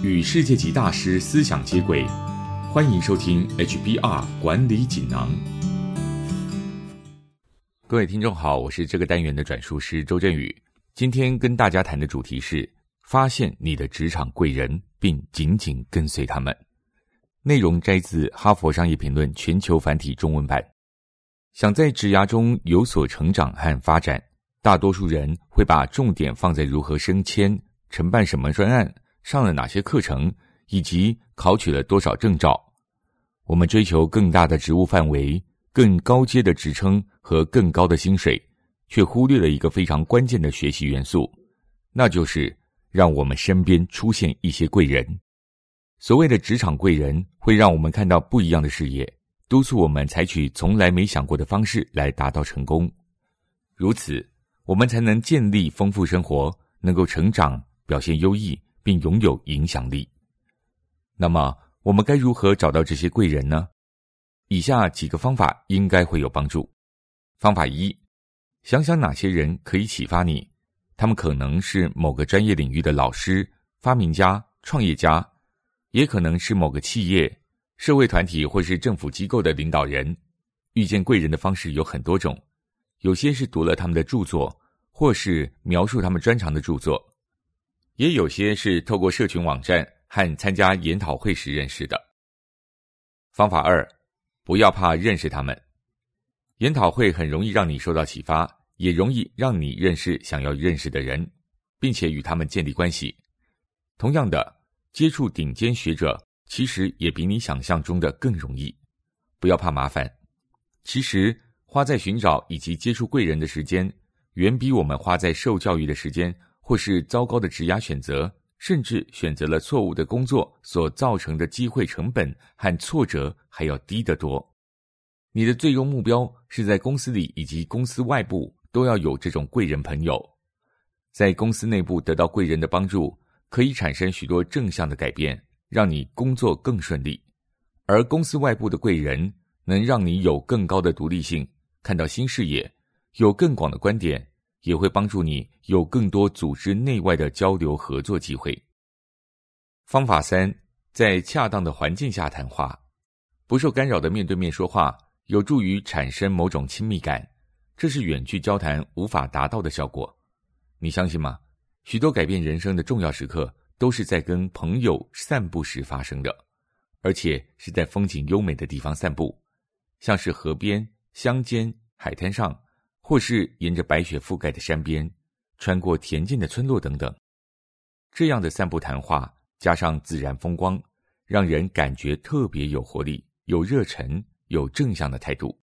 与世界级大师思想接轨，欢迎收听 HBR 管理锦囊。各位听众好，我是这个单元的转述师周振宇。今天跟大家谈的主题是发现你的职场贵人，并紧紧跟随他们。内容摘自《哈佛商业评论》全球繁体中文版。想在职涯中有所成长和发展，大多数人会把重点放在如何升迁、承办什么专案、上了哪些课程，以及考取了多少证照。我们追求更大的职务范围、更高阶的职称和更高的薪水，却忽略了一个非常关键的学习元素，那就是让我们身边出现一些贵人。所谓的职场贵人，会让我们看到不一样的视野，督促我们采取从来没想过的方式来达到成功。如此，我们才能建立丰富生活，能够成长、表现优异，并拥有影响力。那么，我们该如何找到这些贵人呢？以下几个方法应该会有帮助。方法一：想想哪些人可以启发你，他们可能是某个专业领域的老师、发明家、创业家。也可能是某个企业、社会团体或是政府机构的领导人。遇见贵人的方式有很多种，有些是读了他们的著作，或是描述他们专长的著作；也有些是透过社群网站和参加研讨会时认识的。方法二，不要怕认识他们。研讨会很容易让你受到启发，也容易让你认识想要认识的人，并且与他们建立关系。同样的。接触顶尖学者，其实也比你想象中的更容易。不要怕麻烦，其实花在寻找以及接触贵人的时间，远比我们花在受教育的时间，或是糟糕的职涯选择，甚至选择了错误的工作所造成的机会成本和挫折还要低得多。你的最终目标是在公司里以及公司外部都要有这种贵人朋友，在公司内部得到贵人的帮助。可以产生许多正向的改变，让你工作更顺利；而公司外部的贵人能让你有更高的独立性，看到新视野，有更广的观点，也会帮助你有更多组织内外的交流合作机会。方法三，在恰当的环境下谈话，不受干扰的面对面说话，有助于产生某种亲密感，这是远距交谈无法达到的效果。你相信吗？许多改变人生的重要时刻，都是在跟朋友散步时发生的，而且是在风景优美的地方散步，像是河边、乡间、海滩上，或是沿着白雪覆盖的山边，穿过恬静的村落等等。这样的散步谈话，加上自然风光，让人感觉特别有活力、有热忱、有正向的态度。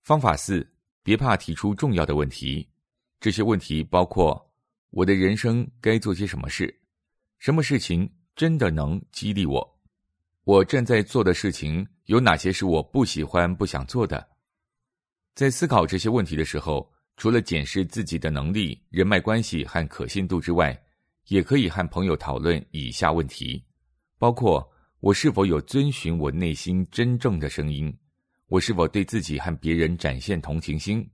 方法四：别怕提出重要的问题，这些问题包括。我的人生该做些什么事？什么事情真的能激励我？我正在做的事情有哪些是我不喜欢、不想做的？在思考这些问题的时候，除了检视自己的能力、人脉关系和可信度之外，也可以和朋友讨论以下问题：包括我是否有遵循我内心真正的声音？我是否对自己和别人展现同情心？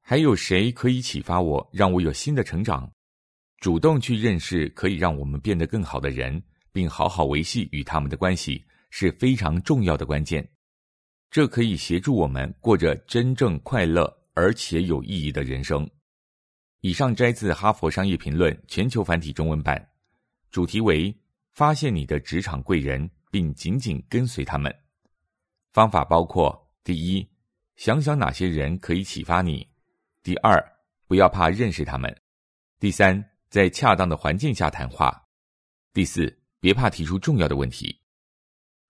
还有谁可以启发我，让我有新的成长？主动去认识可以让我们变得更好的人，并好好维系与他们的关系，是非常重要的关键。这可以协助我们过着真正快乐而且有意义的人生。以上摘自《哈佛商业评论》全球繁体中文版，主题为“发现你的职场贵人，并紧紧跟随他们”。方法包括：第一，想想哪些人可以启发你；第二，不要怕认识他们；第三。在恰当的环境下谈话。第四，别怕提出重要的问题。